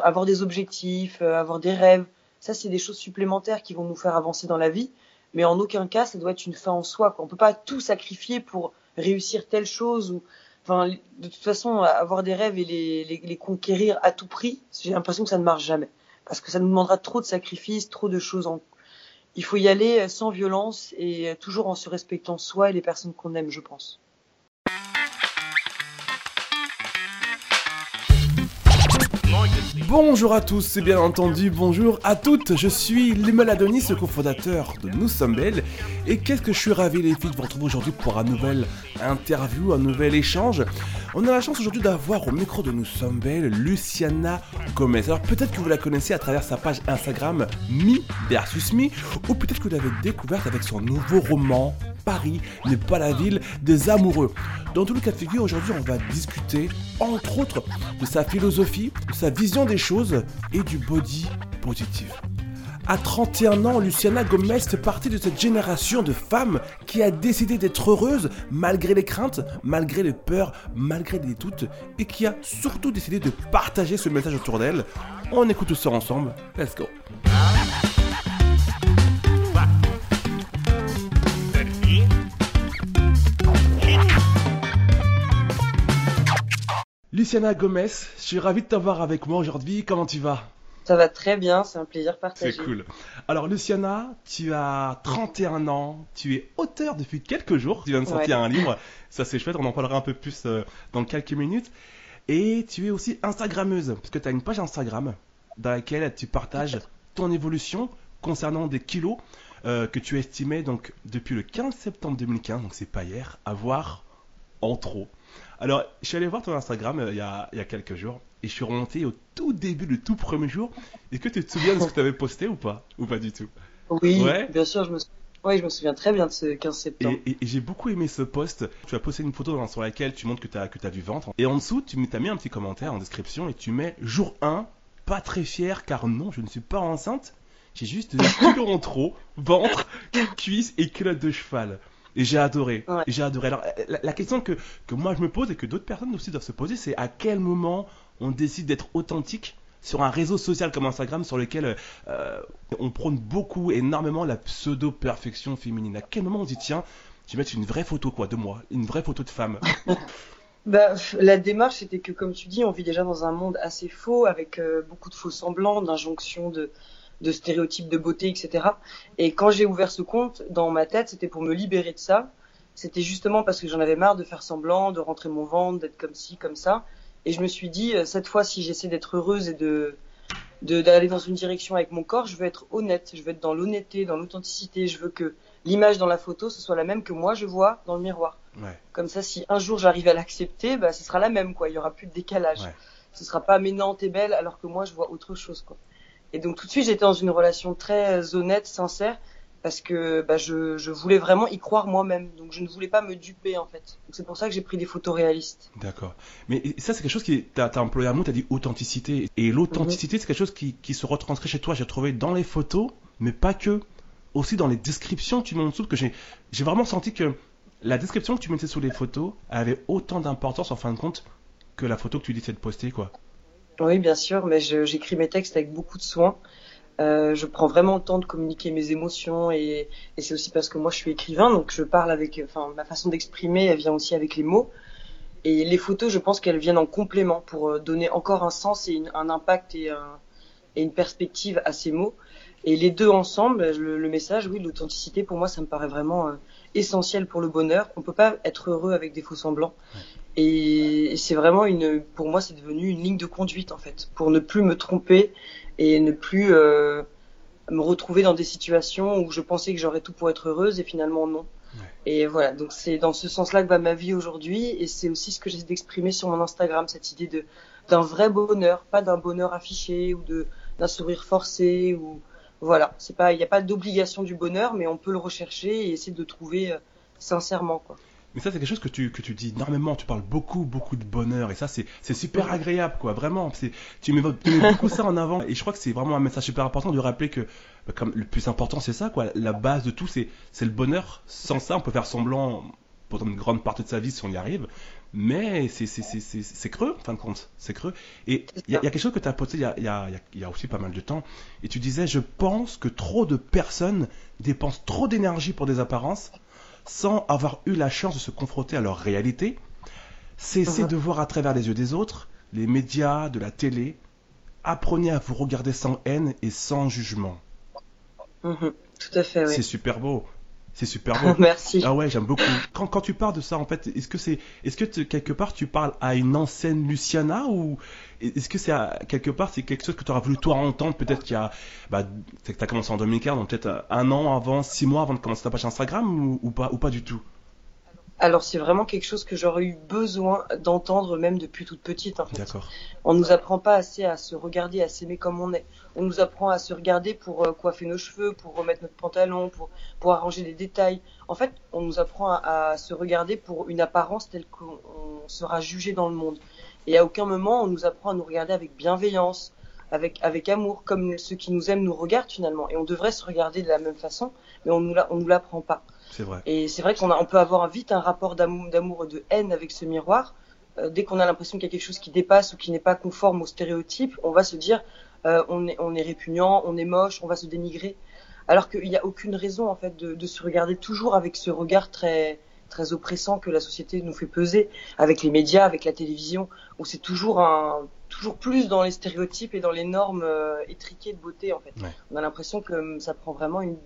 Avoir des objectifs, euh, avoir des rêves, ça c'est des choses supplémentaires qui vont nous faire avancer dans la vie, mais en aucun cas ça doit être une fin en soi. Quoi. On peut pas tout sacrifier pour réussir telle chose ou enfin de toute façon avoir des rêves et les, les, les conquérir à tout prix, j'ai l'impression que ça ne marche jamais parce que ça nous demandera trop de sacrifices, trop de choses en il faut y aller sans violence et toujours en se respectant soi et les personnes qu'on aime, je pense. Bonjour à tous et bien entendu bonjour à toutes, je suis Limel Adonis, le cofondateur de Nous sommes belles et qu'est-ce que je suis ravi les filles de vous retrouver aujourd'hui pour un nouvel interview, un nouvel échange. On a la chance aujourd'hui d'avoir au micro de Nous sommes belles Luciana Gomez. Alors peut-être que vous la connaissez à travers sa page Instagram Mi versus Mi ou peut-être que vous l'avez découverte avec son nouveau roman Paris n'est pas la ville des amoureux. Dans tout le cas de figure, aujourd'hui, on va discuter, entre autres, de sa philosophie, de sa vision des choses et du body positive. À 31 ans, Luciana Gomez fait partie de cette génération de femmes qui a décidé d'être heureuse malgré les craintes, malgré les peurs, malgré les doutes et qui a surtout décidé de partager ce message autour d'elle. On écoute tout ça ensemble. Let's go. Luciana Gomez, je suis ravi de t'avoir avec moi aujourd'hui. Comment tu vas? Ça va très bien, c'est un plaisir partagé. C'est cool. Alors Luciana, tu as 31 ans, tu es auteur depuis quelques jours, tu viens de sortir un livre, ça c'est chouette, on en parlera un peu plus euh, dans quelques minutes. Et tu es aussi Instagrammeuse, parce que tu as une page Instagram dans laquelle tu partages ton évolution concernant des kilos euh, que tu estimais donc depuis le 15 septembre 2015, donc c'est pas hier, avoir en trop. Alors, je suis allé voir ton Instagram euh, il, y a, il, y a, quelques jours et je suis remonté au tout début, le tout premier jour. Est-ce que tu te souviens de ce que tu avais posté ou pas Ou pas du tout? Oui, bien sûr, je me, oui, je me souviens très bien de ce 15 septembre. Et, j'ai beaucoup aimé ce post. Tu as posté une photo sur laquelle tu montres que tu as, que as du ventre. Et en dessous, tu as mis un petit commentaire en description et tu mets jour 1, pas très fier car non, je ne suis pas enceinte. J'ai juste des kilos en trop, ventre, cuisses et culotte de cheval. Et j'ai adoré. j'ai adoré. Alors, la, question que, que, moi je me pose et que d'autres personnes aussi doivent se poser, c'est à quel moment on décide d'être authentique sur un réseau social comme Instagram sur lequel euh, on prône beaucoup, énormément la pseudo-perfection féminine. À quel moment on dit, tiens, je vais mettre une vraie photo quoi, de moi, une vraie photo de femme? Bah, La démarche, c'était que, comme tu dis, on vit déjà dans un monde assez faux, avec euh, beaucoup de faux semblants, d'injonctions de de stéréotypes de beauté, etc. Et quand j'ai ouvert ce compte, dans ma tête, c'était pour me libérer de ça. C'était justement parce que j'en avais marre de faire semblant, de rentrer mon ventre, d'être comme ci, comme ça. Et je me suis dit, euh, cette fois, si j'essaie d'être heureuse et de d'aller dans une direction avec mon corps, je veux être honnête, je veux être dans l'honnêteté, dans l'authenticité, je veux que l'image dans la photo, ce soit la même que moi je vois dans le miroir. Ouais. Comme ça, si un jour j'arrive à l'accepter, bah, ce sera la même, quoi. Il y aura plus de décalage. Ouais. Ce sera pas mais non, t'es belle, alors que moi je vois autre chose, quoi. Et donc tout de suite, j'étais dans une relation très honnête, sincère, parce que bah, je, je, voulais vraiment y croire moi-même. Donc je ne voulais pas me duper en fait. C'est pour ça que j'ai pris des photos réalistes. D'accord. Mais ça, c'est quelque chose qui. Tu as, employé un mot, tu as dit authenticité. Et l'authenticité, mhm. c'est quelque chose qui, qui se retranscrit chez toi. J'ai trouvé dans les photos, mais pas que. Aussi dans les descriptions que tu mets en dessous, que j'ai vraiment senti que la description que tu mettais sous les photos avait autant d'importance en fin de compte que la photo que tu disais de poster, quoi. Oui, bien sûr, mais j'écris mes textes avec beaucoup de soin. Euh, je prends vraiment le temps de communiquer mes émotions et, et c'est aussi parce que moi je suis écrivain, donc je parle avec, enfin ma façon d'exprimer, elle vient aussi avec les mots. Et les photos, je pense qu'elles viennent en complément pour euh, donner encore un sens et un impact et, un, et, une perspective à ces mots. Et les deux ensemble, le, message, oui, l'authenticité, pour moi, ça me paraît vraiment euh, essentiel pour le bonheur. On peut pas être heureux avec des faux semblants. Et c'est vraiment une, pour moi, c'est devenu une ligne de conduite en fait, pour ne plus me tromper et ne plus euh, me retrouver dans des situations où je pensais que j'aurais tout pour être heureuse et finalement non. Et voilà, donc c'est dans ce sens-là que va ma vie aujourd'hui et c'est aussi ce que j'essaie d'exprimer sur mon Instagram, cette idée de d'un vrai bonheur, pas d'un bonheur affiché ou de d'un sourire forcé ou voilà, c'est pas, il n'y a pas d'obligation du bonheur, mais on peut le rechercher et essayer de trouver euh, sincèrement quoi. Mais ça, c'est quelque chose que tu, que tu dis énormément. Tu parles beaucoup, beaucoup de bonheur. Et ça, c'est, c'est super agréable, quoi. Vraiment. C'est, tu, mets, beaucoup ça en avant. Et je crois que c'est vraiment un message super important de rappeler que bah, comme le plus important, c'est ça, quoi. La base de tout, c'est, c'est le bonheur. Sans ça, on peut faire semblant pendant une grande partie de sa vie si on y arrive. mais c'est creux, en fin de compte. C'est creux. Et il y, a quelque chose que tu as posé il y a, y a, aussi pas mal de temps. Et tu disais, je pense que trop de personnes dépensent trop d'énergie pour des apparences sans avoir eu la chance de se confronter à leur réalité. Cessez uh-huh. de voir à travers les yeux des autres, les médias, de la télé. Apprenez à vous regarder sans haine et sans jugement. Uh-huh. Tout à fait, oui. C'est super beau. C'est super beau. Merci. Ah ouais, j'aime beaucoup. Quand, quand, tu parles de ça, en fait, est-ce que c'est, est-ce que quelque part tu parles à une ancienne Luciana ou est-ce que c'est quelque part c'est quelque chose que tu auras voulu toi entendre peut-être qu'il y a, bah, c'est que tu as commencé en 2015, donc peut-être un an avant, six mois avant de commencer ta page Instagram ou pas, ou pas du tout? Alors c'est vraiment quelque chose que j'aurais eu besoin d'entendre même depuis toute petite. En fait. D'accord. On nous apprend pas assez à se regarder, à s'aimer comme on est. On nous apprend à se regarder pour euh, coiffer nos cheveux, pour remettre notre pantalon, pour pour arranger les détails. En fait, on nous apprend à, se regarder pour une apparence telle qu'on sera jugé dans le monde. Et à aucun moment on nous apprend à nous regarder avec bienveillance, avec avec amour, comme ceux qui nous aiment nous regardent finalement. Et on devrait se regarder de la même façon, mais on nous on nous l'apprend pas. C'est vrai. Et c'est vrai qu'on on peut avoir vite un rapport d'amour et de haine avec ce miroir. Euh, dès qu'on a l'impression qu'il y a quelque chose qui dépasse ou qui n'est pas conforme aux stéréotypes, on va se dire euh, on, est, on est répugnant, on est moche, on va se dénigrer. Alors qu'il n'y a aucune raison en fait de, de, se regarder toujours avec ce regard très très oppressant que la société nous fait peser avec les médias, avec la télévision, où c'est toujours un toujours plus dans les stéréotypes et dans les normes euh, étriquées de beauté en fait. On a l'impression que hum, ça prend vraiment une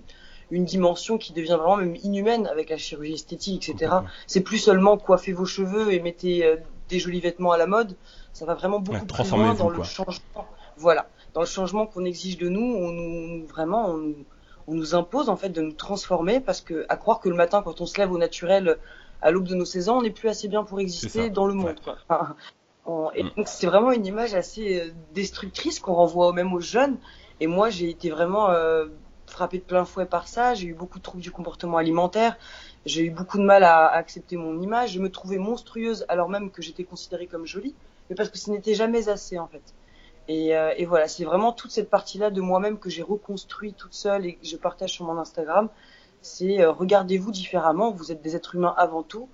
une dimension qui devient vraiment même inhumaine avec la chirurgie esthétique, etc. C'est plus seulement coiffer vos cheveux et mettez euh, des jolis vêtements à la mode. Ça va vraiment beaucoup plus loin dans le changement. Voilà, dans le changement qu'on exige de nous, on nous vraiment on nous, impose en fait de nous transformer parce que à croire que le matin quand on se lève au naturel à l'aube de nos 16 ans, on n'est plus assez bien pour exister dans le monde. et mm. donc c'est vraiment une image assez euh, destructrice qu'on renvoie même aux jeunes. Et moi j'ai été vraiment euh, frappé de plein fouet par ça. J'ai eu beaucoup de troubles du comportement alimentaire. J'ai eu beaucoup de mal à, accepter mon image. Je me trouvais monstrueuse alors même que j'étais considérée comme jolie, mais parce que ce n'était jamais assez en fait. Et, euh, et voilà, c'est vraiment toute cette partie-là de moi-même que j'ai reconstruit toute seule et que je partage sur mon Instagram. C'est euh, regardez-vous différemment. Vous êtes des êtres humains avant tout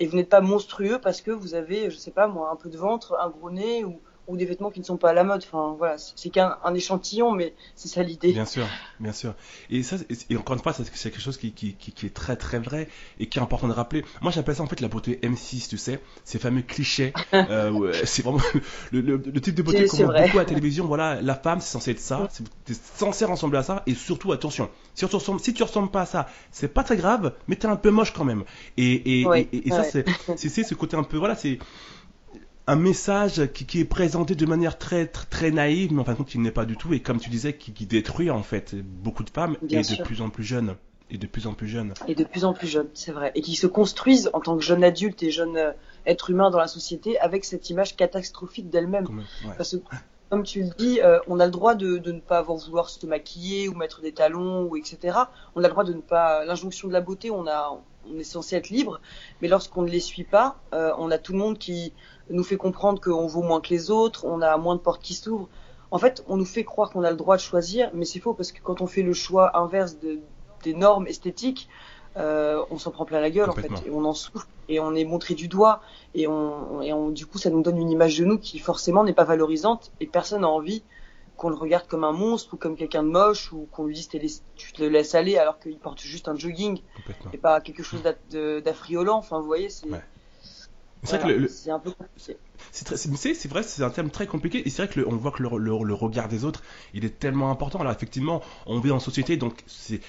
et vous n'êtes pas monstrueux parce que vous avez, je sais pas moi, un peu de ventre, un gros nez ou ou des vêtements qui ne sont pas à la mode. Enfin, voilà, c'est qu'un un échantillon, mais c'est ça l'idée. Bien sûr, bien sûr. Et ça, et encore une fois, c'est quelque chose qui, qui, qui, est très très vrai et qui est important de rappeler. Moi, j'appelle ça en fait la beauté M6, tu sais, ces fameux clichés. euh, c'est vraiment le, le, type de beauté qu'on voit beaucoup à la télévision. Voilà, la femme, c'est censé être ça, c'est censé ressembler à ça, et surtout, attention, si tu ressembles, si tu ressembles pas à ça, c'est pas très grave, mais t'es un peu moche quand même. Et, et, et, et ça, c'est ce côté un peu, voilà, c'est un message qui, qui, est présenté de manière très très, naïve, mais en fin de compte, il n'est pas du tout. Et comme tu disais, qui, qui détruit en fait beaucoup de femmes et de plus en plus jeunes. Et de plus en plus jeunes. Et de plus en plus jeunes, c'est vrai. Et qui se construisent en tant que jeunes adultes et jeunes euh, êtres humains dans la société avec cette image catastrophique d'elles-mêmes. Parce que, comme tu le dis, euh, on a le droit de, de, ne pas avoir vouloir se maquiller ou mettre des talons ou etc. On a le droit de ne pas. L'injonction de la beauté, on a, on est censé être libre, mais lorsqu'on ne les suit pas, euh, on a tout le monde qui nous fait comprendre qu'on vaut moins que les autres, on a moins de portes qui s'ouvrent. En fait, on nous fait croire qu'on a le droit de choisir, mais c'est faux parce que quand on fait le choix inverse de, des normes esthétiques, euh, on s'en prend plein la gueule en fait, et on en souffre, et on est montré du doigt, et on, et on, du coup, ça nous donne une image de nous qui forcément n'est pas valorisante, et personne n'a envie qu'on le regarde comme un monstre ou comme quelqu'un de moche ou qu'on lui dise tu te le laisses aller alors qu'il porte juste un jogging et pas quelque chose d'affriolant. Enfin, vous voyez, c'est c'est vrai que c'est un peu C'est vrai, c'est un thème très compliqué et c'est vrai que on voit que le, regard des autres, il est tellement important. Alors effectivement, on vit en société, donc c'est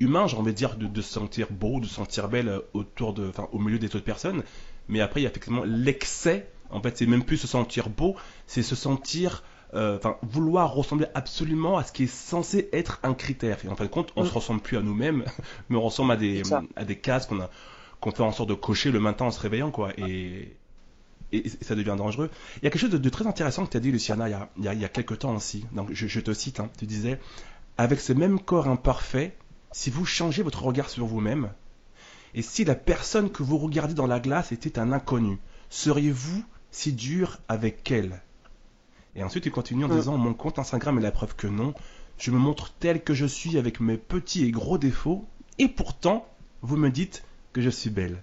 humain, j'ai envie de dire, de, se sentir beau, de se sentir belle euh, autour de, enfin, au milieu des autres personnes. Mais après, il y a effectivement l'excès. En fait, c'est même plus se sentir beau, c'est se sentir enfin vouloir ressembler absolument à ce qui est censé être un critère. Et en fin de compte, on ne mm. se ressemble plus à nous-mêmes, mais on ressemble à des, à des cases qu'on a, qu'on fait en sorte de cocher le matin en se réveillant, quoi. Et, et, ça devient dangereux. Il y a quelque chose de, très intéressant que tu as dit, Luciana, il y a, il y a, il y a quelques temps aussi. Donc, je, te cite, hein. tu disais, avec ce même corps imparfait, si vous changez votre regard sur vous-même, et si la personne que vous regardez dans la glace était un inconnu, seriez-vous si dur avec elle? Et ensuite, tu continues en disant, mon compte Instagram est la preuve que non, je me montre tel que je suis avec mes petits et gros défauts, et pourtant, vous me dites, que je suis belle.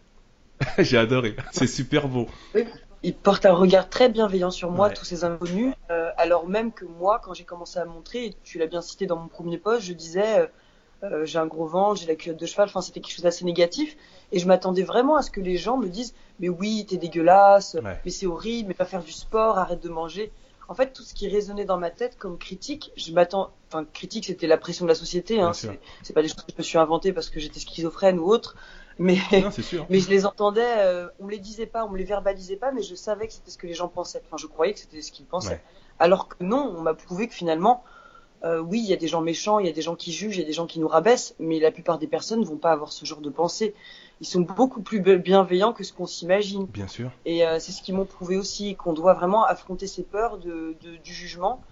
J'ai adoré. C'est super beau. Oui. Ils portent un regard très bienveillant sur moi, tous ces inconnus, euh, alors même que moi, quand j'ai commencé à montrer, et tu l'as bien cité dans mon premier poste, je disais euh, euh, j'ai un gros ventre, j'ai la culotte de cheval, enfin c'était quelque chose d'assez négatif, et je m'attendais vraiment à ce que les gens me disent mais oui t'es dégueulasse, mais c'est horrible, mais pas faire du sport, arrête de manger. En fait, tout ce qui résonnait dans ma tête comme critique, je m'attends. Enfin, critique, c'était la pression de la société. Hein, c'est pas des choses que je me suis inventé parce que j'étais schizophrène ou autre. Mais, mais je les entendais, euh, on me les disait pas, on me les verbalisait pas, mais je savais que c'était ce que les gens pensaient. Enfin, je croyais que c'était ce qu'ils pensaient. Alors que non, on m'a prouvé que finalement, euh, oui, il y a des gens méchants, il y a des gens qui jugent, il y a des gens qui nous rabaissent, mais la plupart des personnes ne vont pas avoir ce genre de pensée. Ils sont beaucoup plus bienveillants que ce qu'on s'imagine. Bien sûr. Et euh, c'est ce qu'ils m'ont prouvé aussi, qu'on doit vraiment affronter ces peurs de, du jugement.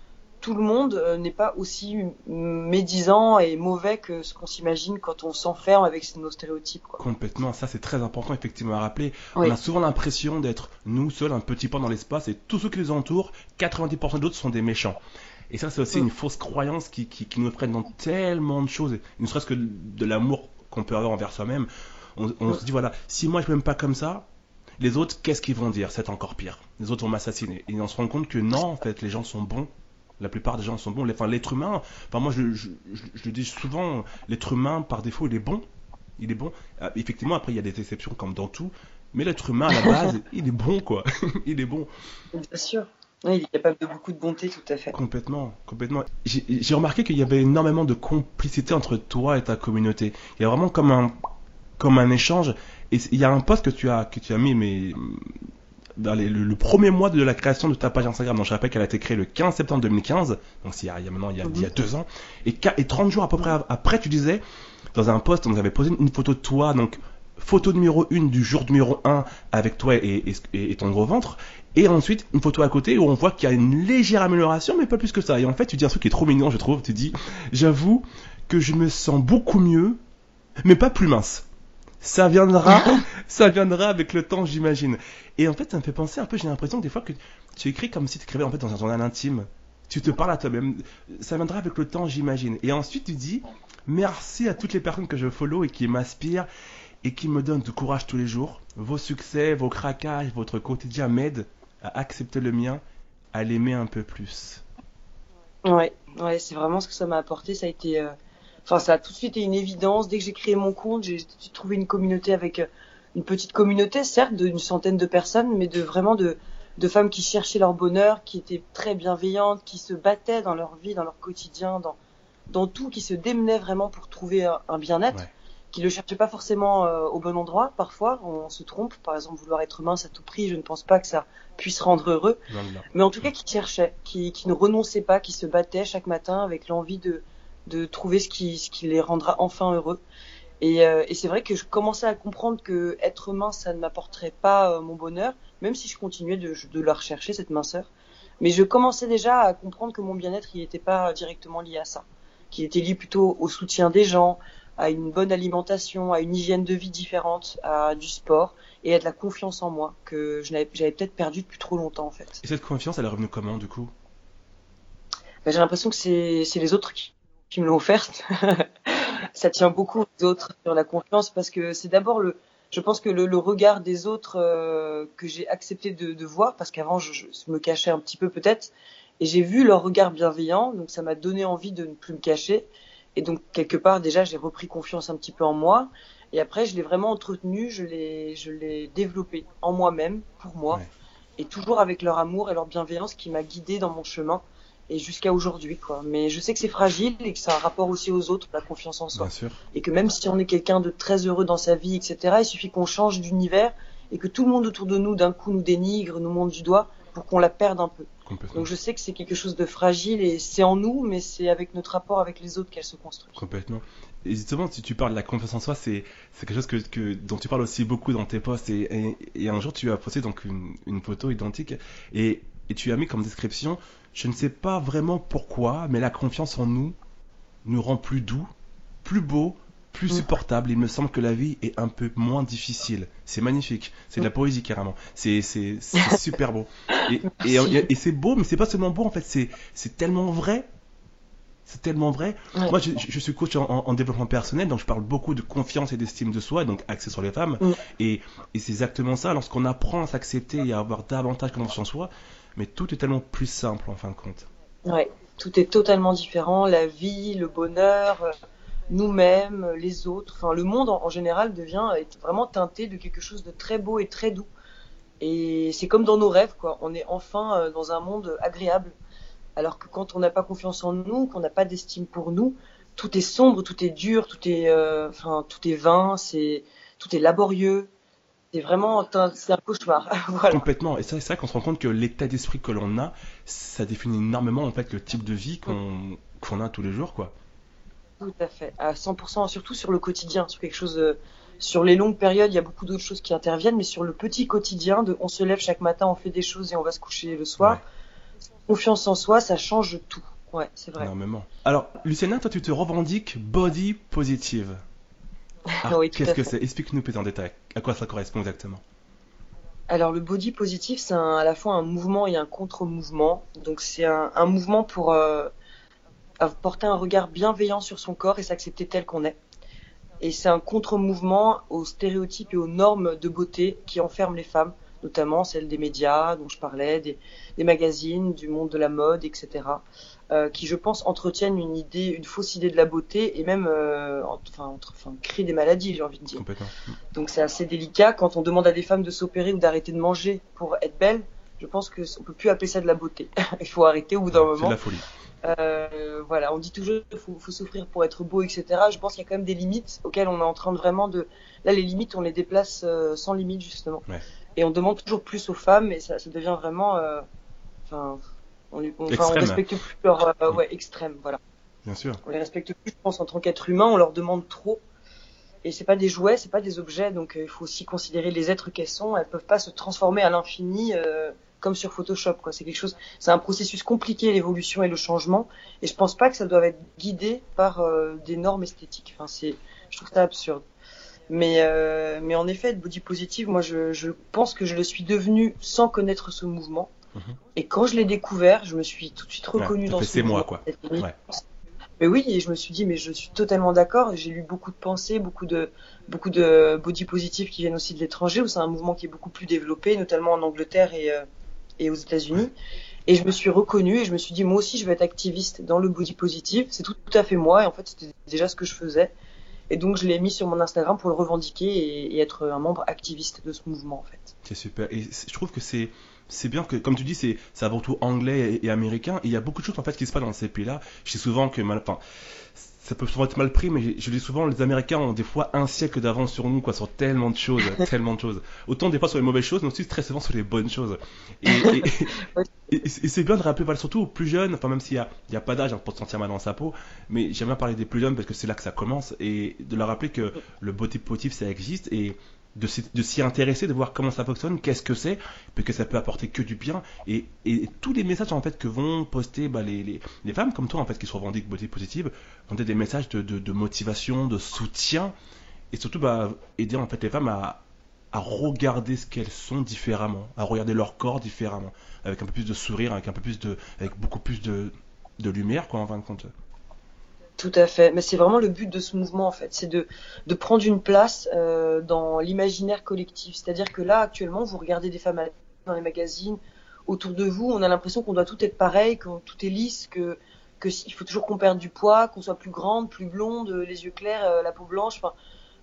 Tout le monde euh, n'est pas aussi médisant et mauvais que ce qu'on s'imagine quand on s'enferme avec nos stéréotypes. Quoi. Complètement, ça c'est très important effectivement à rappeler. On a souvent l'impression d'être nous seuls, un petit point dans l'espace, et tous ceux qui les entourent, 90% d'autres sont des méchants. Et ça, c'est aussi une fausse croyance qui, qui, qui, nous prenne dans tellement de choses, ne serait-ce que de l'amour qu'on peut avoir envers soi-même. On, on se dit, voilà, si moi je m'aime pas comme ça, les autres, qu'est-ce qu'ils vont dire? C'est encore pire. Les autres vont m'assassiner. Et on se rend compte que non, en fait, les gens sont bons. La plupart des gens sont bons. Enfin, l'être humain, enfin, moi, je, je, je, le dis souvent, l'être humain, par défaut, il est bon. Il est bon. Ah, effectivement, après, il y a des exceptions comme dans tout. Mais l'être humain, à la base, il est bon, quoi. il est bon. Bien sûr. Oui, il est capable de beaucoup de bonté, tout à fait. Complètement, complètement. J'ai remarqué qu'il y avait énormément de complicité entre toi et ta communauté. Il y a vraiment comme un, comme un échange. Et il y a un post que tu as, que tu as mis, mais dans le, premier mois de la création de ta page Instagram. Donc je rappelle qu'elle a été créée le 15 septembre 2015. Donc il y a, il y a maintenant, il y a, il y a, deux ans. Et, et 30 jours à peu près après, tu disais, dans un post, on avait posé une photo de toi, donc photo numéro 1 du jour numéro 1 avec toi et, et, et ton gros ventre. Et ensuite, une photo à côté où on voit qu'il y a une légère amélioration, mais pas plus que ça. Et en fait, tu dis un truc qui est trop mignon, je trouve. Tu dis, j'avoue que je me sens beaucoup mieux, mais pas plus mince. Ça viendra, ça viendra avec le temps, j'imagine. Et en fait, ça me fait penser un peu, j'ai l'impression que des fois que tu écris comme si tu écrivais en fait dans un journal intime. Tu te parles à toi-même. Ça viendra avec le temps, j'imagine. Et ensuite, tu dis, merci à toutes les personnes que je follow et qui m'inspirent et qui me donnent du courage tous les jours. Vos succès, vos craquages, votre quotidien m'aident à accepter le mien, à l'aimer un peu plus. Ouais, ouais, c'est vraiment ce que ça m'a apporté. Ça a été, euh, enfin, ça a tout de suite été une évidence. Dès que j'ai créé mon compte, j'ai trouvé une communauté avec euh, une petite communauté, certes, d'une centaine de personnes, mais de vraiment de, de femmes qui cherchaient leur bonheur, qui étaient très bienveillantes, qui se battaient dans leur vie, dans leur quotidien, dans, dans tout, qui se démenaient vraiment pour trouver un, bien-être qui le cherchait pas forcément euh, au bon endroit. Parfois, on se trompe. Par exemple, vouloir être mince à tout prix, je ne pense pas que ça puisse rendre heureux. Mais en tout cas, qui cherchait, qui, qui ne renonçait pas, qui se battait chaque matin avec l'envie de, de trouver ce qui, ce qui les rendra enfin heureux. Et, euh, et c'est vrai que je commençais à comprendre que être mince, ça ne m'apporterait pas euh, mon bonheur, même si je continuais de, de la rechercher, cette minceur. Mais je commençais déjà à comprendre que mon bien-être, il n'était pas directement lié à ça, qu'il était lié plutôt au soutien des gens, à une bonne alimentation, à une hygiène de vie différente, à du sport et à de la confiance en moi que j'avais peut-être perdu depuis trop longtemps en fait. Et cette confiance, elle est revenue comment du coup? Ben, J'ai l'impression que c'est les autres qui, qui me l'ont offerte. Ça tient beaucoup aux autres sur la confiance parce que c'est d'abord le, je pense que le, le regard des autres euh, que j'ai accepté de, de, voir parce qu'avant je, je, me cachais un petit peu peut-être et j'ai vu leur regard bienveillant donc ça m'a donné envie de ne plus me cacher et donc quelque part déjà j'ai repris confiance un petit peu en moi. Et après je l'ai vraiment entretenu, je l'ai je l'ai développé en moi-même, pour moi, et toujours avec leur amour et leur bienveillance qui m'a guidé dans mon chemin et jusqu'à aujourd'hui quoi. Mais je sais que c'est fragile et que ça a un rapport aussi aux autres, la confiance en soi. Bien sûr. Et que même si on est quelqu'un de très heureux dans sa vie, etc. Il suffit qu'on change d'univers et que tout le monde autour de nous d'un coup nous dénigre, nous monte du doigt pour qu'on la perde un peu. Donc je sais que c'est quelque chose de fragile et c'est en nous, mais c'est avec notre rapport avec les autres qu'elle se construit. Complètement. Et justement, si tu parles de la confiance en soi, c'est quelque chose que, que, dont tu parles aussi beaucoup dans tes posts. Et, et, un jour, tu as posté donc une, une photo identique et, et tu as mis comme description, je ne sais pas vraiment pourquoi, mais la confiance en nous nous rend plus doux, plus beau, plus mm. supportable. Il me semble que la vie est un peu moins difficile. C'est magnifique. C'est de la mm. poésie carrément. C'est super beau. Et, et, et c'est beau, mais c'est pas seulement beau en fait. C'est tellement vrai. c'est tellement vrai. Moi, je, suis coach en, développement personnel, donc je parle beaucoup de confiance et d'estime de soi, donc axé sur les femmes. Et, et c'est exactement ça. Lorsqu'on apprend à s'accepter et à avoir davantage confiance en soi, mais tout est tellement plus simple en fin de compte. Ouais, tout est totalement différent. La vie, le bonheur, euh, nous-mêmes, les autres, enfin le monde en, général devient vraiment teinté de quelque chose de très beau et très doux. Et c'est comme dans nos rêves, quoi. On est enfin euh, dans un monde agréable. Alors que quand on n'a pas confiance en nous, qu'on n'a pas d'estime pour nous, tout est sombre, tout est dur, tout est, euh, enfin, tout est vain, c'est, tout est laborieux. C'est vraiment, c'est un cauchemar. Complètement. Et c'est vrai qu'on se rend compte que l'état d'esprit que l'on a, ça définit énormément en fait le type de vie qu'on a tous les jours, quoi. Tout à fait, à 100%, surtout sur le quotidien, sur quelque chose. Euh, sur les longues périodes, il y a beaucoup d'autres choses qui interviennent, mais sur le petit quotidien, de on se lève chaque matin, on fait des choses et on va se coucher le soir. Confiance en soi, ça change tout. Ouais, c'est vrai. Énormément. Alors, Luciana, toi, tu te revendiques body positive. Ah, oui, Qu'est-ce que c'est? Explique-nous plus en détail. À quoi ça correspond exactement? Alors le body positive, c'est à la fois un mouvement et un contre-mouvement. Donc c'est un, mouvement pour euh, porter un regard bienveillant sur son corps et s'accepter tel qu'on est. Et c'est un contre-mouvement aux stéréotypes et aux normes de beauté qui enferment les femmes, notamment celles des médias dont je parlais, des, magazines, du monde de la mode, etc. Euh, qui, je pense, entretiennent une idée, une fausse idée de la beauté et même, euh, enfin, enfin, créent des maladies, j'ai envie de dire. Donc c'est assez délicat quand on demande à des femmes de s'opérer ou d'arrêter de manger pour être belles. Je pense que on peut plus appeler ça de la beauté. Il faut arrêter au bout d'un moment. C'est de la folie. Euh, voilà, on dit toujours qu'il faut, faut, souffrir pour être beau, etc. Je pense qu'il y a quand même des limites auxquelles on est en train de vraiment de. Là, les limites, on les déplace euh, sans limite justement. Et on demande toujours plus aux femmes, et ça, ça devient vraiment. Euh, enfin, on, on, on, respecte plus leur euh, ouais, extrême, voilà. Bien sûr. On les respecte plus, je pense, en tant qu'être humain. On leur demande trop. Et c'est pas des jouets, c'est pas des objets, donc il faut aussi considérer les êtres qu'elles sont. Elles peuvent pas se transformer à l'infini comme sur Photoshop. Quoi. C'est quelque chose, c'est un processus compliqué l'évolution et le changement. Et je pense pas que ça doit être guidé par euh, des normes esthétiques. Enfin, c'est, je trouve ça absurde. Mais, euh, mais en effet, body positive, moi, je, je pense que je le suis devenu sans connaître ce mouvement. Mhm. Et quand je l'ai découvert, je me suis tout de suite reconnue dans ce c'est moi, quoi. Mais oui, et je me suis dit, mais je suis totalement d'accord. J'ai lu beaucoup de pensées, beaucoup de, beaucoup de body positive qui viennent aussi de l'étranger, où c'est un mouvement qui est beaucoup plus développé, notamment en Angleterre et, euh, et aux États-Unis. Et je me suis reconnue et je me suis dit, moi aussi, je vais être activiste dans le body positive. C'est tout, à fait moi. Et en fait, c'était déjà ce que je faisais. Et donc, je l'ai mis sur mon Instagram pour le revendiquer et, être un membre activiste de ce mouvement, en fait. C'est super. Et je trouve que c'est c'est bien que, comme tu dis, c'est avant tout anglais et, américain. Et il y a beaucoup de choses en fait qui se passent dans ces pays-là. Je sais souvent que, enfin, ça peut souvent être mal pris, mais je, dis souvent, les Américains ont des fois un siècle d'avance sur nous, quoi, sur tellement de choses, tellement de choses. Autant des fois sur les mauvaises choses, mais aussi très souvent sur les bonnes choses. Et, c'est bien de rappeler, voilà, surtout aux plus jeunes, enfin même s'il n'y a, y a pas d'âge hein, pour se sentir mal dans sa peau, mais j'aime bien parler des plus jeunes parce que c'est là que ça commence, et de leur rappeler que le body positif, ça existe, et de, s'y intéresser, de voir comment ça fonctionne, qu'est-ce que c'est, puis que ça peut apporter que du bien. Et, tous les messages en fait que vont poster bah, les, femmes comme toi en fait qui se revendiquent beauté positive vont être des messages de, motivation, de soutien, et surtout bah, aider en fait les femmes à, regarder ce qu'elles sont différemment, à regarder leur corps différemment, avec un peu plus de sourire, avec un peu plus de, avec beaucoup plus de, de lumière quoi en fin de compte. Tout à fait. Mais c'est vraiment le but de ce mouvement, en fait. C'est de, de prendre une place euh, dans l'imaginaire collectif. C'est-à-dire que là, actuellement, vous regardez des femmes dans les magazines, autour de vous, on a l'impression qu'on doit tout être pareil, que tout est lisse, que, que il faut toujours qu'on perde du poids, qu'on soit plus grande, plus blonde, les yeux clairs, euh, la peau blanche, enfin,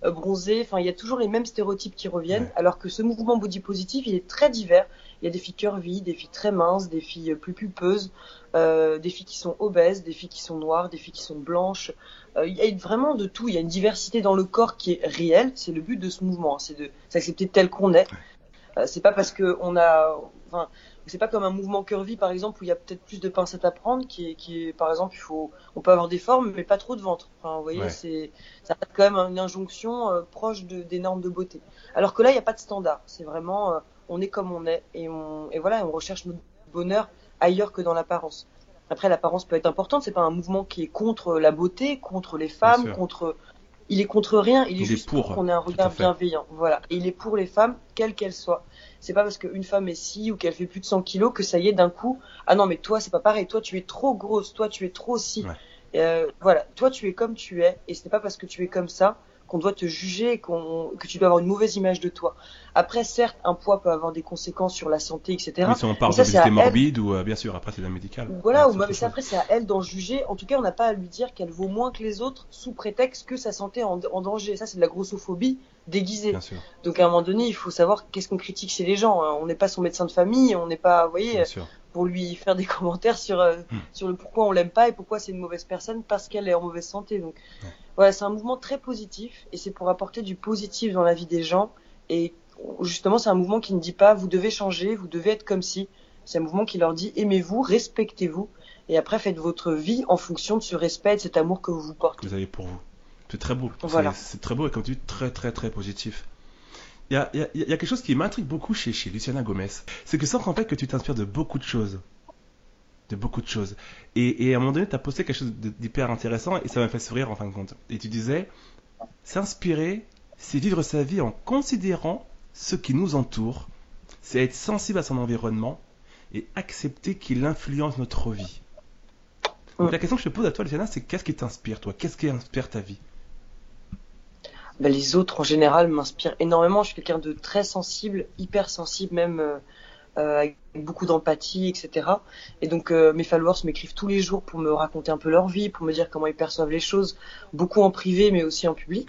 euh, bronzée. Enfin, il y a toujours les mêmes stéréotypes qui reviennent. Alors que ce mouvement body positif, il est très divers. Il y a des filles curvy, des filles très minces, des filles plus pulpeuses, euh, des filles qui sont obèses, des filles qui sont noires, des filles qui sont blanches. Euh, il y a vraiment de tout. Il y a une diversité dans le corps qui est réelle. C'est le but de ce mouvement, c'est de s'accepter tel qu'on est. Euh, c'est pas parce que on a, enfin, c'est pas comme un mouvement curvy par exemple où il y a peut-être plus de pincettes à prendre, qui est, qui est, par exemple, il faut, on peut avoir des formes mais pas trop de ventre. Enfin, vous voyez, c'est, ça reste quand même une injonction proche de, des normes de beauté. Alors que là, il n'y a pas de standard. C'est vraiment on est comme on est et on et voilà, on recherche notre bonheur ailleurs que dans l'apparence. Après, l'apparence peut être importante. C'est pas un mouvement qui est contre la beauté, contre les femmes, contre. Il est contre rien. Il est, juste pour qu'on ait un regard bienveillant. Voilà. Et il est pour les femmes, quelles qu'elles soient. C'est pas parce qu'une femme est si ou qu'elle fait plus de 100 kilos que ça y est d'un coup. Ah non, mais toi, c'est pas pareil. Toi, tu es trop grosse. Toi, tu es trop si. Euh, voilà, toi tu es comme tu es, et ce n'est pas parce que tu es comme ça qu'on doit te juger qu'on, que tu dois avoir une mauvaise image de toi. Après, certes, un poids peut avoir des conséquences sur la santé, etc. Oui, si on parle d'obésité morbide ou euh, bien sûr, après c'est la médicale. Voilà, ou même après c'est à elle d'en juger. En tout cas, on n'a pas à lui dire qu'elle vaut moins que les autres sous prétexte que sa santé est en, danger. Ça, c'est de la grossophobie déguisée. Bien sûr. Donc à un moment donné, il faut savoir qu'est-ce qu'on critique chez les gens. On n'est pas son médecin de famille, on n'est pas, vous voyez, pour lui faire des commentaires sur euh, hmm. sur le pourquoi on l'aime pas et pourquoi c'est une mauvaise personne parce qu'elle est en mauvaise santé. Donc voilà, c'est un mouvement très positif et c'est pour apporter du positif dans la vie des gens. Et justement, c'est un mouvement qui ne dit pas vous devez changer, vous devez être comme si. C'est un mouvement qui leur dit aimez-vous, respectez-vous et après faites votre vie en fonction de ce respect et de cet amour que vous vous portez. Que vous avez pour vous. C'est très beau. Voilà. C'est très beau et comme tu dis, très très très positif. Il y a, y, a, y a, quelque chose qui m'intrigue beaucoup chez, chez Luciana Gomez. C'est que sans qu'en fait que tu t'inspires de beaucoup de choses de beaucoup de choses. Et, à un moment donné, tu as posté quelque chose d'hyper intéressant et ça m'a fait sourire en fin de compte. Et tu disais, s'inspirer, c'est vivre sa vie en considérant ce qui nous entoure, c'est être sensible à son environnement et accepter qu'il influence notre vie. Donc la question que je te pose à toi, Luciana, c'est qu'est-ce qui t'inspire, toi? Qu'est-ce qui inspire ta vie? Ben, Les autres, en général, m'inspirent énormément. Je suis quelqu'un de très sensible, hyper sensible, même euh, euh, avec beaucoup d'empathie, etc. Et donc euh, mes followers m'écrivent tous les jours pour me raconter un peu leur vie, pour me dire comment ils perçoivent les choses, beaucoup en privé mais aussi en public.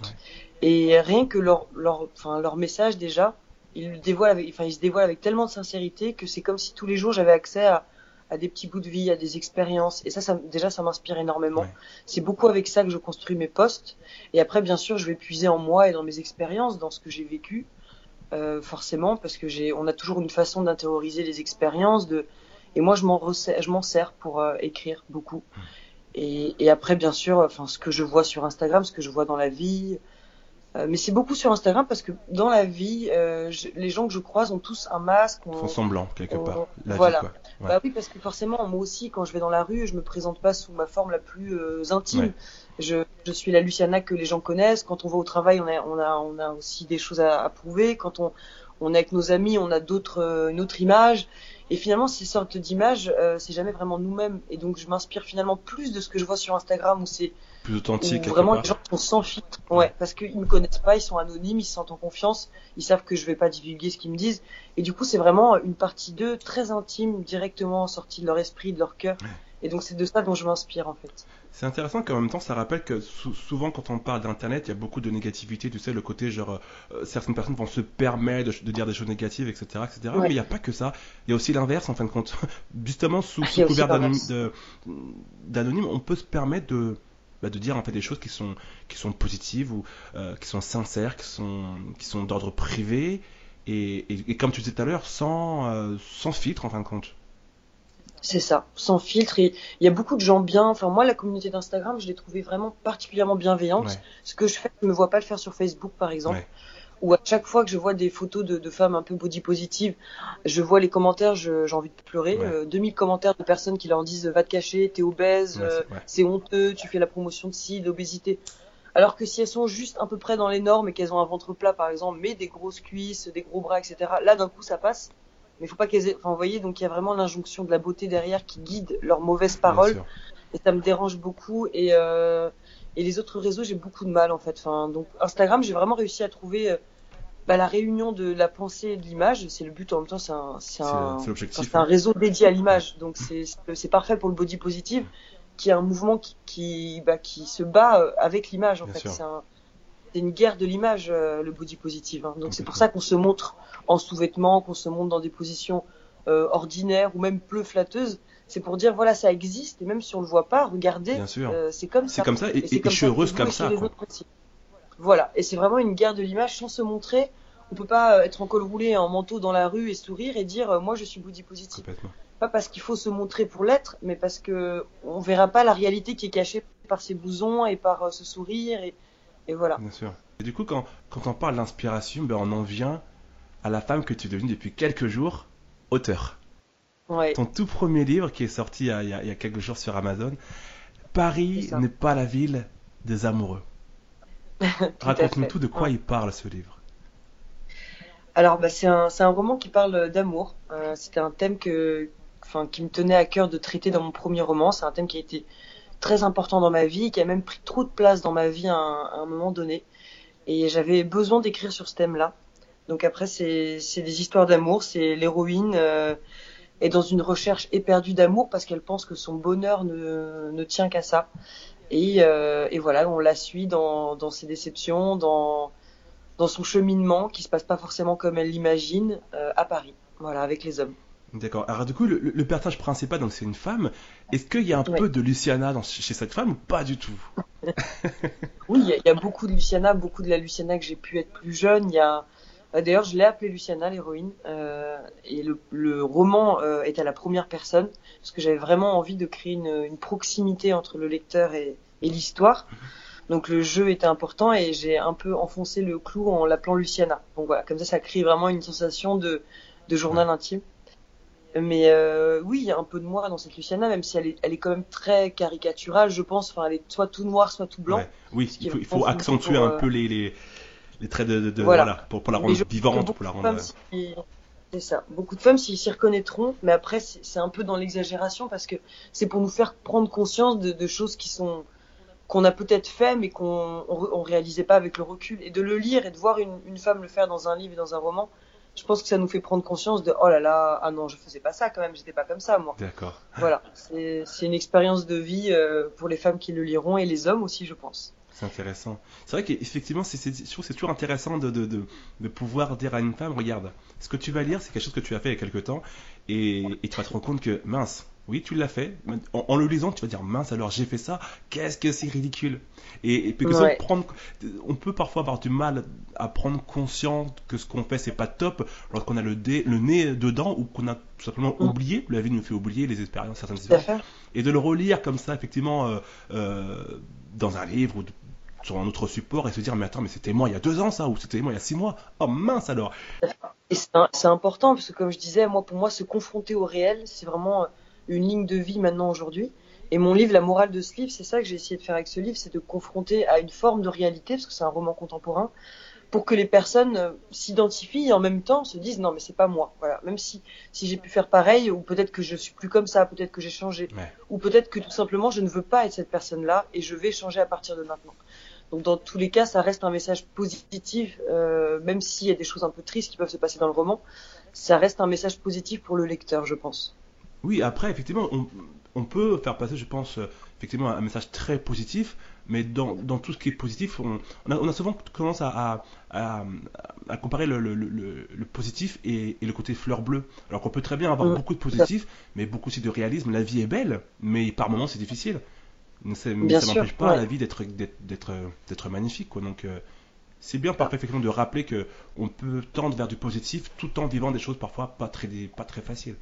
Et rien que leur, leur, enfin, leur message déjà, ils, dévoilent avec, enfin, ils se dévoilent avec tellement de sincérité que c'est comme si tous les jours j'avais accès à, à des petits bouts de vie, à des expériences. Et ça, ça déjà, ça m'inspire énormément. C'est beaucoup avec ça que je construis mes posts. Et après, bien sûr, je vais puiser en moi et dans mes expériences, dans ce que j'ai vécu. Euh, forcément, parce que j'ai, on a toujours une façon d'intérioriser les expériences, de, et moi je m'en je m'en sers pour euh, écrire beaucoup. Et, et, après, bien sûr, enfin, ce que je vois sur Instagram, ce que je vois dans la vie, euh, mais c'est beaucoup sur Instagram parce que dans la vie, euh, les gens que je croise ont tous un masque. Ils font semblant quelque part. voilà. Bah oui, parce que forcément, moi aussi, quand je vais dans la rue, je me présente pas sous ma forme la plus intime. Je, je, suis la Luciana que les gens connaissent. Quand on va au travail, on a, on a, on a aussi des choses à, à prouver. Quand on, on est avec nos amis, on a d'autres, euh, une autre image. Et finalement, ces sortes d'images, euh, c'est jamais vraiment nous-mêmes. Et donc, je m'inspire finalement plus de ce que je vois sur Instagram où c'est plus authentique. Vraiment, les gens sont sans filtre. Ouais, parce qu'ils me connaissent pas, ils sont anonymes, ils se sentent en confiance, ils savent que je vais pas divulguer ce qu'ils me disent. Et du coup, c'est vraiment une partie d'eux très intime, directement sortie de leur esprit, de leur cœur. Et donc, c'est de ça dont je m'inspire en fait. C'est intéressant qu'en même temps, ça rappelle que souvent, quand on parle d'Internet, il y a beaucoup de négativité. Tu sais, le côté genre, euh, certaines personnes vont se permettre de, dire des choses négatives, etc. etc. Mais il n'y a pas que ça. Il y a aussi l'inverse, en fin de compte. Justement, sous, ah, couvert d'anonyme, on peut se permettre de, bah, de dire en fait des choses qui sont, qui sont positives ou euh, qui sont sincères, qui sont, qui sont d'ordre privé. Et, et, comme tu disais tout à l'heure, sans, euh, sans filtre, en fin de compte. C'est ça, sans filtre. Et il y a beaucoup de gens bien. Enfin, moi, la communauté d'Instagram, je l'ai trouvée vraiment particulièrement bienveillante. Ce que je fais, je ne me vois pas le faire sur Facebook, par exemple. Ou à chaque fois que je vois des photos de, femmes un peu body positive, je vois les commentaires, j'ai envie de pleurer. 2000 euh, commentaires de personnes qui leur disent va te cacher, t'es obèse, euh, c'est honteux, tu fais la promotion de ci, d'obésité. Alors que si elles sont juste à peu près dans les normes et qu'elles ont un ventre plat, par exemple, mais des grosses cuisses, des gros bras, etc., là, d'un coup, ça passe mais faut pas qu'elles aient... Enfin, vous voyez, donc il y a vraiment l'injonction de la beauté derrière qui guide leurs mauvaises paroles. Et ça me dérange beaucoup. Et, euh... et les autres réseaux, j'ai beaucoup de mal, en fait. Enfin, donc Instagram, j'ai vraiment réussi à trouver... Euh, bah, la réunion de la pensée et de l'image, c'est le but en même temps, c'est un, c'est un, un, réseau dédié à l'image, donc c'est, parfait pour le body positive, qui est un mouvement qui, qui, bah, qui se bat euh, avec l'image en fait. C'est un, une guerre de l'image, euh, le body positive. Hein. Donc c'est pour ça qu'on se montre en sous-vêtements, qu'on se montre dans des positions euh, ordinaires ou même peu flatteuses. C'est pour dire voilà ça existe et même si on le voit pas, regardez, euh, c'est comme ça. C'est comme ça et, je suis heureuse comme ça. Voilà et c'est vraiment une guerre de l'image sans se montrer. On peut pas être en col roulé, en manteau dans la rue et sourire et dire moi je suis body positive. Pas parce qu'il faut se montrer pour l'être, mais parce que on verra pas la réalité qui est cachée par ces bousons et par ce sourire et, et voilà. Bien sûr. Et du coup, quand, quand on parle d'inspiration, ben on en vient à la femme que tu es devenue depuis quelques jours, auteur. Ouais. Ton tout premier livre qui est sorti il y a, il y a quelques jours sur Amazon, Paris n'est pas la ville des amoureux. Raconte-nous tout de quoi il parle ce livre. Alors, bah, c'est un, un, roman qui parle d'amour. Euh, C'était un thème que, qui me tenait à cœur de traiter dans mon premier roman. C'est un thème qui a été très important dans ma vie, qui a même pris trop de place dans ma vie à un, moment donné. Et j'avais besoin d'écrire sur ce thème-là. Donc après, c'est des histoires d'amour, c'est l'héroïne euh, est dans une recherche éperdue d'amour parce qu'elle pense que son bonheur ne, ne tient qu'à ça. Et, euh, et, voilà, on la suit dans, dans ses déceptions, dans, dans son cheminement qui se passe pas forcément comme elle l'imagine euh, à Paris, voilà, avec les hommes. D'accord. Alors du coup, le, le personnage principal, donc c'est une femme. Est-ce qu'il y a un peu de Luciana dans, chez cette femme ou pas du tout? Oui, il y, a beaucoup de Luciana, beaucoup de la Luciana que j'ai pu être plus jeune. Il y a D'ailleurs, je l'ai appelée Luciana, l'héroïne, euh, et le, le roman euh, est à la première personne, parce que j'avais vraiment envie de créer une, une, proximité entre le lecteur et, et l'histoire. Donc le jeu était important et j'ai un peu enfoncé le clou en l'appelant Luciana. Donc voilà, comme ça, ça crée vraiment une sensation de, de journal intime. Mais euh, oui, il y a un peu de moi dans cette Luciana, même si elle est, elle est quand même très caricaturale, je pense. Enfin, elle est soit tout noir, soit tout blanc. Oui, il faut, il faut accentuer un peu les, les, les traits de, de, voilà. pour, pour, la rendre vivante, pour la rendre. Euh, c'est ça. Beaucoup de femmes s'y reconnaîtront, mais après c'est un peu dans l'exagération parce que c'est pour nous faire prendre conscience de, de choses qui sont qu'on a peut-être fait mais qu'on on, réalisait pas avec le recul et de le lire et de voir une, une, femme le faire dans un livre et dans un roman. Je pense que ça nous fait prendre conscience de oh là là ah non je faisais pas ça quand même j'étais pas comme ça moi. D'accord. Voilà c'est une expérience de vie euh, pour les femmes qui le liront et les hommes aussi je pense. C'est intéressant. C'est vrai qu'effectivement, c'est, je trouve c'est toujours intéressant de, de, de, de, pouvoir dire à une femme, regarde, ce que tu vas lire, c'est quelque chose que tu as fait il y a quelque temps, et, et tu vas te rendre compte que, mince, oui, tu l'as fait. En, le lisant, tu vas dire mince alors j'ai fait ça. Qu'est-ce que c'est ridicule. Et, puis que prendre, on peut parfois avoir du mal à prendre conscience que ce qu'on fait c'est pas top lorsqu'on a le, le nez dedans ou qu'on a tout simplement mm. oublié. La vie nous fait oublier les expériences, certaines expériences. Et de le relire comme ça, effectivement, euh, euh, dans un livre ou sur un autre support et se dire mais attends mais c'était moi il y a deux ans ça ou c'était moi il y a six mois oh mince alors et c'est important parce que comme je disais moi pour moi se confronter au réel c'est vraiment une ligne de vie maintenant aujourd'hui. Et mon livre, la morale de ce livre, c'est ça que j'ai essayé de faire avec ce livre, c'est de confronter à une forme de réalité, parce que c'est un roman contemporain, pour que les personnes euh, s'identifient et en même temps se disent non mais c'est pas moi. Voilà, même si si j'ai pu faire pareil ou peut-être que je suis plus comme ça, peut-être que j'ai changé, ou peut-être que tout simplement je ne veux pas être cette personne-là et je vais changer à partir de maintenant. Donc dans tous les cas, ça reste un message positif, euh, même s'il y a des choses un peu tristes qui peuvent se passer dans le roman, ça reste un message positif pour le lecteur, je pense. Oui, après, effectivement, on, on, peut faire passer, je pense, euh, effectivement, un message très positif, mais dans, dans tout ce qui est positif, on, on, a, on a, souvent tendance à, à, à, comparer le, le, le, le positif et, et, le côté fleur bleue. Alors qu'on peut très bien avoir mm. beaucoup de positif, mais beaucoup aussi de réalisme. La vie est belle, mais par moments c'est difficile. Mais ça n'empêche pas la vie d'être d'être magnifique. Quoi. Donc, euh, c'est bien effectivement de rappeler que on peut tendre vers du positif tout en vivant des choses parfois pas très, pas très faciles.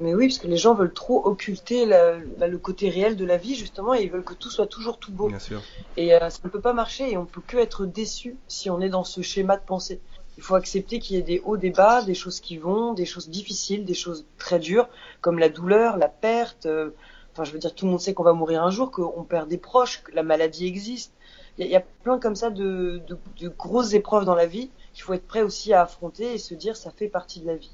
Mais oui, parce que les gens veulent trop occulter bah, le côté réel de la vie, justement, et ils veulent que tout soit toujours tout beau. Bien sûr. Et euh, ça ne peut pas marcher, et on peut que être déçu si on est dans ce schéma de pensée. Il faut accepter qu'il y ait des hauts, des bas, des choses qui vont, des choses difficiles, des choses très dures, comme la douleur, la perte. Euh, enfin, je veux dire, tout le monde sait qu'on va mourir un jour, qu'on perd des proches, que la maladie existe. Il y, a plein comme ça de, de, de grosses épreuves dans la vie qu'il faut être prêt aussi à affronter et se dire ça fait partie de la vie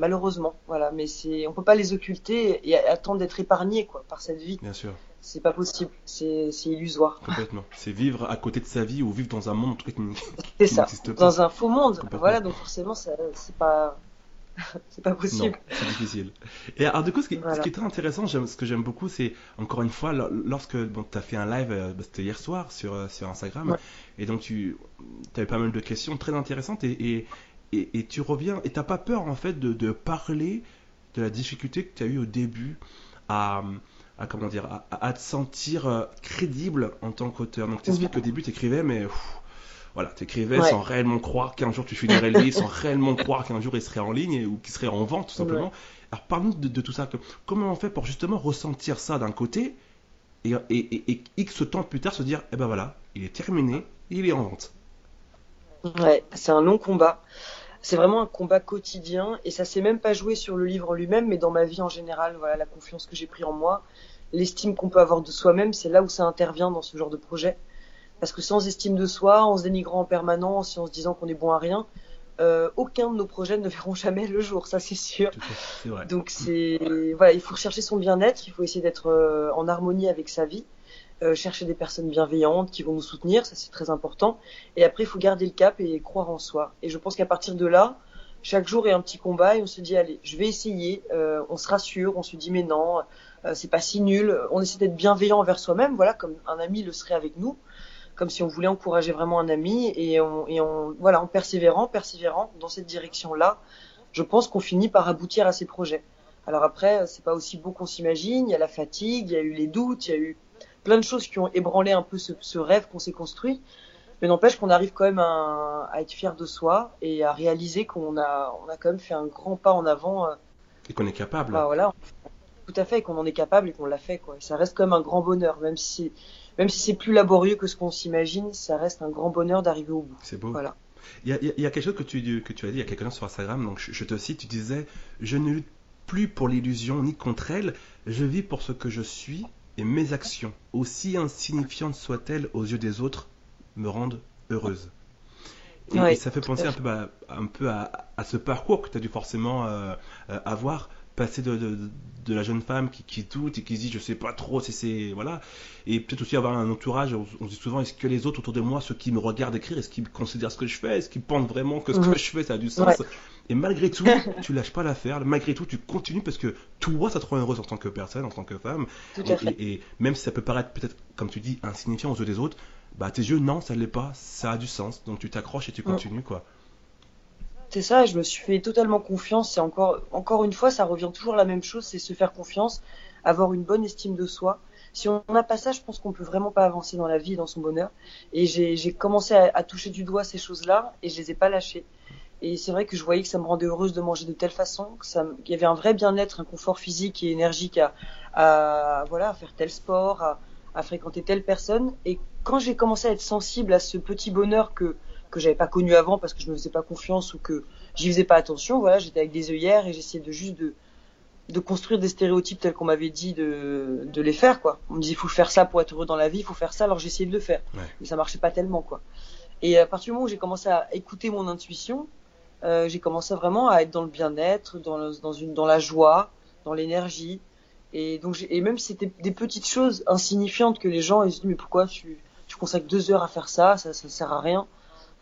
malheureusement. Voilà, mais c'est, on peut pas les occulter et attendre d'être épargné quoi par cette vie. Bien sûr. C'est pas possible, c'est, illusoire. Complètement. C'est vivre à côté de sa vie ou vivre dans un monde qui, qui ça. pas. Dans un faux monde. Voilà, donc forcément, c'est pas. c'est pas possible. C'est difficile. Et alors, du coup, ce qui, ce qui est très intéressant, ce que j'aime beaucoup, c'est encore une fois, lorsque bon, tu as fait un live, euh, bah, c'était hier soir sur, euh, sur Instagram, et donc tu avais pas mal de questions très intéressantes, et, et, tu reviens et t'as pas peur en fait de, parler de la difficulté que tu as eu au début à, comment dire à, te sentir euh, crédible en tant qu'auteur. Donc t'expliques qu'au début t'écrivais mais voilà t'écrivais sans réellement croire qu'un jour tu finirais le livre, sans réellement croire qu'un jour il serait en ligne ou qu'il serait en vente tout simplement. Alors parle-nous de, tout ça. comment on fait pour justement ressentir ça d'un côté et, et, et, X temps plus tard se dire eh ben voilà il est terminé, il est en vente. Ouais, c'est un long combat c'est vraiment un combat quotidien et ça s'est même pas joué sur le livre lui-même, mais dans ma vie en général. Voilà, la confiance que j'ai pris en moi, l'estime qu'on peut avoir de soi-même, c'est là où ça intervient dans ce genre de projet. Parce que sans estime de soi, en se dénigrant en permanence, en se disant qu'on est bon à rien, euh, aucun de nos projets ne verront jamais le jour, ça c'est sûr. Donc c'est voilà, il faut rechercher son bien-être, il faut essayer d'être euh, en harmonie avec sa vie, euh, chercher des personnes bienveillantes qui vont nous soutenir, ça c'est très important. Et après il faut garder le cap et croire en soi. Et je pense qu'à partir de là, chaque jour est un petit combat et on se dit allez, je vais essayer. on se rassure, on se dit mais non, c'est pas si nul. On essaie d'être bienveillant envers soi-même, voilà comme un ami le serait avec nous comme si on voulait encourager vraiment un ami et on, et on voilà en persévérant, persévérant dans cette direction-là, je pense qu'on finit par aboutir à ces projets. Alors après, c'est pas aussi beau qu'on s'imagine. Il y a la fatigue, il y a eu les doutes, il y a eu plein de choses qui ont ébranlé un peu ce, rêve qu'on s'est construit. Mais n'empêche qu'on arrive quand même à, être fier de soi et à réaliser qu'on a, on a quand même fait un grand pas en avant. Euh, et qu'on est capable. Bah, voilà, tout à fait, qu'on en est capable et qu'on l'a fait. Quoi. ça reste quand même un grand bonheur, même si même si c'est plus laborieux que ce qu'on s'imagine, ça reste un grand bonheur d'arriver au bout. C'est beau. Voilà. Il y, a, quelque chose que tu, que tu as dit il y a quelques temps sur Instagram, donc je, te cite, tu disais Je ne lutte plus pour l'illusion ni contre elle, je vis pour ce que je suis et mes actions, aussi insignifiantes soient-elles aux yeux des autres, me rendent heureuse. Et, ça fait penser un peu, à, un peu à, ce parcours que tu as dû forcément euh, euh, avoir passer de, de, la jeune femme qui, qui, doute et qui se dit je sais pas trop si c'est voilà. Et peut-être aussi avoir un entourage on, se dit souvent est-ce que les autres autour de moi ceux qui me regardent écrire est-ce qu'ils considèrent ce que je fais? Est-ce qu'ils pensent vraiment que ce que mhm. je fais ça a du sens? Et malgré tout tu lâches pas l'affaire. Malgré tout tu continues parce que toi ça te rend heureuse en tant que personne en tant que femme. Et, même si ça peut paraître peut-être comme tu dis insignifiant aux yeux des autres bah tes yeux non ça l'est pas. Ça a du sens. Donc tu t'accroches et tu mm. continues quoi c'est ça, je me suis fait totalement confiance. C'est encore, encore une fois, ça revient toujours à la même chose, c'est se faire confiance, avoir une bonne estime de soi. Si on n'a pas ça, je pense qu'on peut vraiment pas avancer dans la vie, dans son bonheur. Et j'ai commencé à, toucher du doigt ces choses-là et je les ai pas lâchées. Et c'est vrai que je voyais que ça me rendait heureuse de manger de telle façon, qu'il y avait un vrai bien-être, un confort physique et énergique à, à voilà, à faire tel sport, à, à fréquenter telle personne. Et quand j'ai commencé à être sensible à ce petit bonheur que que j'avais pas connu avant parce que je me faisais pas confiance ou que j'y faisais pas attention. Voilà, j'étais avec des œillères et j'essayais de juste de de construire des stéréotypes tels qu'on m'avait dit de, de les faire quoi. On me disait il faut faire ça pour être heureux dans la vie, il faut faire ça. Alors j'essayais de le faire, mais ça marchait pas tellement quoi. Et à partir du moment où j'ai commencé à écouter mon intuition, euh, j'ai commencé vraiment à être dans le bien-être, dans, dans une dans la joie, dans l'énergie. Et donc et même si c'était des petites choses insignifiantes que les gens ils se disent mais pourquoi tu tu consacres deux heures à faire ça, ça ça sert à rien.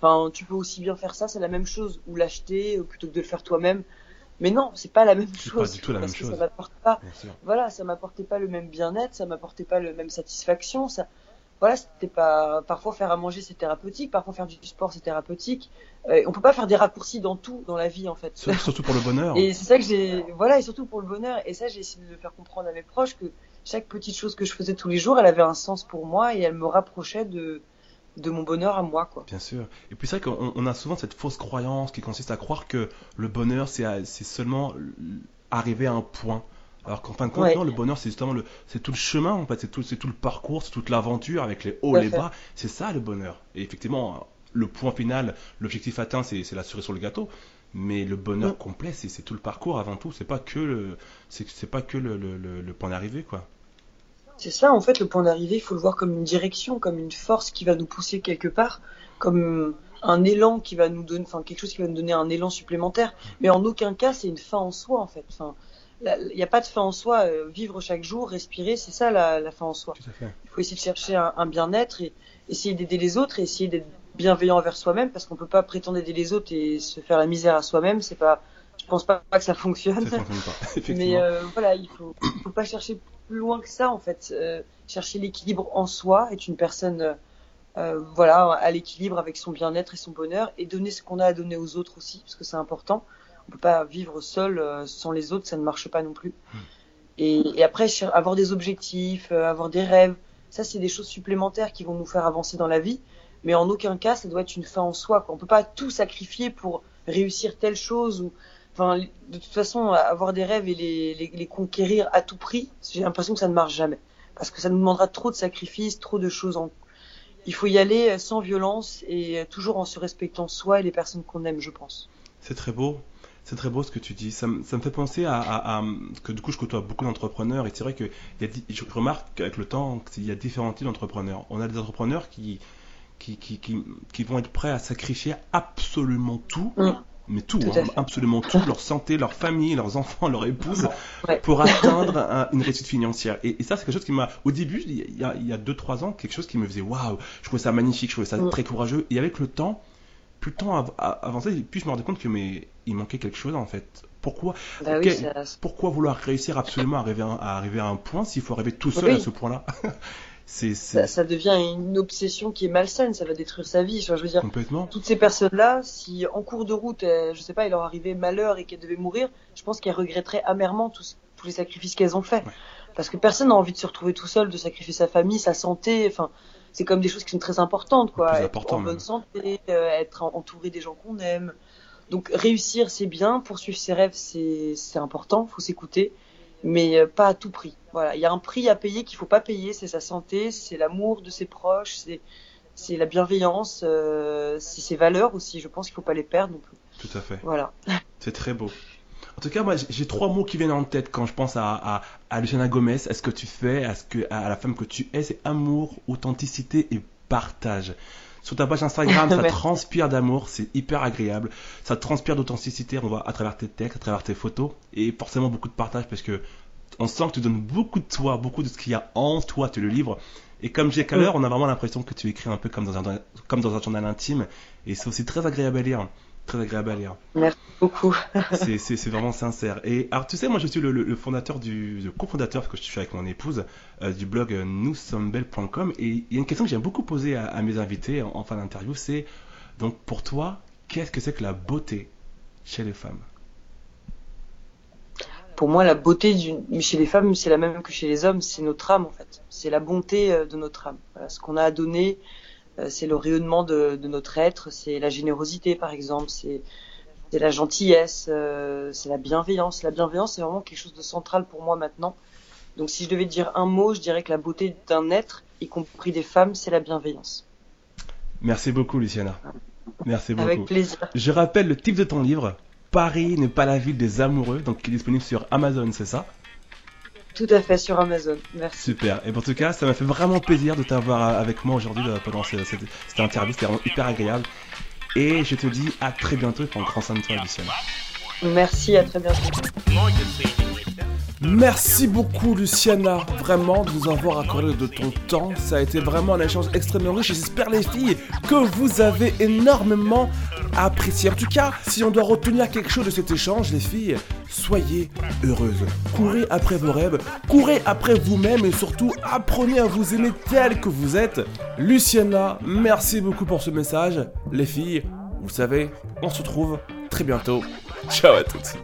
Enfin, tu peux aussi bien faire ça, c'est la même chose, ou l'acheter plutôt que de le faire toi-même. Mais non, c'est pas la même chose. Pas du tout la même chose. Ça m'apporte pas. Voilà, ça m'apportait pas le même bien-être, ça m'apportait pas le même satisfaction. Ça, voilà, c'était pas. Parfois faire à manger c'est thérapeutique, parfois faire du sport c'est thérapeutique. Euh, on peut pas faire des raccourcis dans tout dans la vie en fait. Surtout pour le bonheur. et c'est ça que j'ai. Voilà, et surtout pour le bonheur. Et ça, j'ai essayé de le faire comprendre à mes proches que chaque petite chose que je faisais tous les jours, elle avait un sens pour moi et elle me rapprochait de de mon bonheur à moi quoi. Bien sûr. Et puis c'est vrai qu'on a souvent cette fausse croyance qui consiste à croire que le bonheur c'est seulement arriver à un point. Alors qu'en fin de compte, non, le bonheur c'est justement le c'est tout le chemin en fait, c'est tout c'est tout le parcours, c'est toute l'aventure avec les hauts les bas, c'est ça le bonheur. Et effectivement, le point final, l'objectif atteint c'est la cerise sur le gâteau. Mais le bonheur mm. complet, c'est tout le parcours avant tout. C'est pas que le, c'est pas que le, le, le point d'arrivée, quoi. C'est ça, en fait, le point d'arrivée, il faut le voir comme une direction, comme une force qui va nous pousser quelque part, comme un élan qui va nous donner, enfin quelque chose qui va nous donner un élan supplémentaire. Mais en aucun cas, c'est une fin en soi, en fait. Enfin, il n'y a pas de fin en soi. Euh, vivre chaque jour, respirer, c'est ça la, fin en soi. Il faut essayer de chercher un, bien-être et essayer d'aider les autres et essayer d'être bienveillant envers soi-même parce qu'on peut pas prétendre aider les autres et se faire la misère à soi-même. C'est pas, je pense pas, que ça fonctionne. Ça fonctionne pas, Mais euh, voilà, il faut, faut pas chercher plus loin que ça en fait. Euh, chercher l'équilibre en soi, être une personne euh, euh, voilà à l'équilibre avec son bien-être et son bonheur et donner ce qu'on a à donner aux autres aussi parce que c'est important. On peut pas vivre seul sans les autres, ça ne marche pas non plus. Hmm. Et, et, après avoir des objectifs, avoir des rêves, ça c'est des choses supplémentaires qui vont nous faire avancer dans la vie. Mais en aucun cas ça doit être une fin en soi. Quoi. On peut pas tout sacrifier pour réussir telle chose ou Enfin, de toute façon, avoir des rêves et les, les, conquérir à tout prix, j'ai l'impression que ça ne marche jamais. Parce que ça nous demandera trop de sacrifices, trop de choses. En... Il faut y aller sans violence et toujours en se respectant soi et les personnes qu'on aime, je pense. C'est très beau. C'est très beau ce que tu dis. Ça, me, ça me fait penser à, à, que du coup je côtoie beaucoup d'entrepreneurs et c'est vrai que y a, je remarque qu'avec le temps qu'il y a différents types d'entrepreneurs. On a des entrepreneurs qui qui, qui, qui, qui, vont être prêts à sacrifier absolument tout mm mais tout, hein, absolument tout, leur santé, leur famille, leurs enfants, leur épouse, pour atteindre une réussite financière. Et, ça, c'est quelque chose qui m'a, au début, il y a, il 2-3 ans, quelque chose qui me faisait waouh, je trouvais ça magnifique, je trouvais ça mm. très courageux. Et avec le temps, plus le temps avançait, plus je me rendais compte que mais il manquait quelque chose en fait. Pourquoi, bah pourquoi vouloir réussir absolument à arriver à, arriver à un point s'il faut arriver tout seul à ce point-là? C'est, Ça, devient une obsession qui est malsaine, ça va détruire sa vie. Je veux dire, Complètement. toutes ces personnes-là, si en cours de route, je sais pas, il leur arrivait malheur et qu'elles devaient mourir, je pense qu'elles regretteraient amèrement tous, tous les sacrifices qu'elles ont faits. Parce que personne n'a envie de se retrouver tout seul, de sacrifier sa famille, sa santé. Enfin, c'est comme des choses qui sont très importantes, quoi. Être en bonne santé, euh, être entouré des gens qu'on aime. Donc réussir, c'est bien. Poursuivre ses rêves, c'est important. Faut s'écouter, mais euh, pas à tout prix. Voilà, il y a un prix à payer qu'il faut pas payer. C'est sa santé, c'est l'amour de ses proches, c'est c'est la bienveillance, euh, c'est ses valeurs aussi. Je pense qu'il faut pas les perdre non plus. Tout à fait. Voilà. C'est très beau. En tout cas, moi, j'ai trois mots qui viennent en tête quand je pense à, à, à Luciana Gomez, à ce que tu fais, à, ce que, à la femme que tu es. C'est amour, authenticité et partage. Sur ta page Instagram, ça transpire d'amour, c'est hyper agréable. Ça transpire d'authenticité, on voit à travers tes textes, à travers tes photos, et forcément beaucoup de partage parce que on sent que tu donnes beaucoup de toi, beaucoup de ce qu'il y a en toi, tu le livres. Et comme j'ai qu'à l'heure, on a vraiment l'impression que tu écris un peu comme dans un, comme dans un journal intime, et c'est aussi très agréable à lire très agréable à lire. Merci beaucoup. c'est vraiment sincère. Et alors, tu sais, moi, je suis le, fondateur du, le cofondateur, parce que je suis avec mon épouse, euh, du blog euh, noussommesbelles.com. Et il y a une question que j'aime beaucoup poser à, mes invités en, fin d'interview, c'est donc pour toi, qu'est-ce que c'est que la beauté chez les femmes? Pour moi, la beauté chez les femmes, c'est la même que chez les hommes, c'est notre âme en fait. C'est la bonté euh, de notre âme. Voilà, ce qu'on a à donner, c'est le rayonnement de, notre être, c'est la générosité par exemple, c'est la gentillesse, euh, c'est la bienveillance. La bienveillance, c'est vraiment quelque chose de central pour moi maintenant. Donc si je devais dire un mot, je dirais que la beauté d'un être, y compris des femmes, c'est la bienveillance. Merci beaucoup, Luciana. Merci beaucoup. Avec plaisir. Je rappelle le titre de ton livre, Paris n'est pas la ville des amoureux, donc qui est disponible sur Amazon, c'est ça? Tout à fait, sur Amazon. Merci. Super. Et en tout cas, ça m'a fait vraiment plaisir de t'avoir avec moi aujourd'hui pendant cette, cette interview. C'était vraiment hyper agréable. Et je te dis à très bientôt et prends grand soin de toi, Luciana. Merci, à très bientôt. Merci beaucoup Luciana, vraiment de nous avoir accordé de ton temps. Ça a été vraiment un échange extrêmement riche j'espère les filles que vous avez énormément apprécié. En tout cas, si on doit retenir quelque chose de cet échange, les filles, soyez heureuses. Courez après vos rêves, courez après vous-même et surtout apprenez à vous aimer tel que vous êtes. Luciana, merci beaucoup pour ce message. Les filles, vous savez, on se retrouve très bientôt. Ciao à toutes.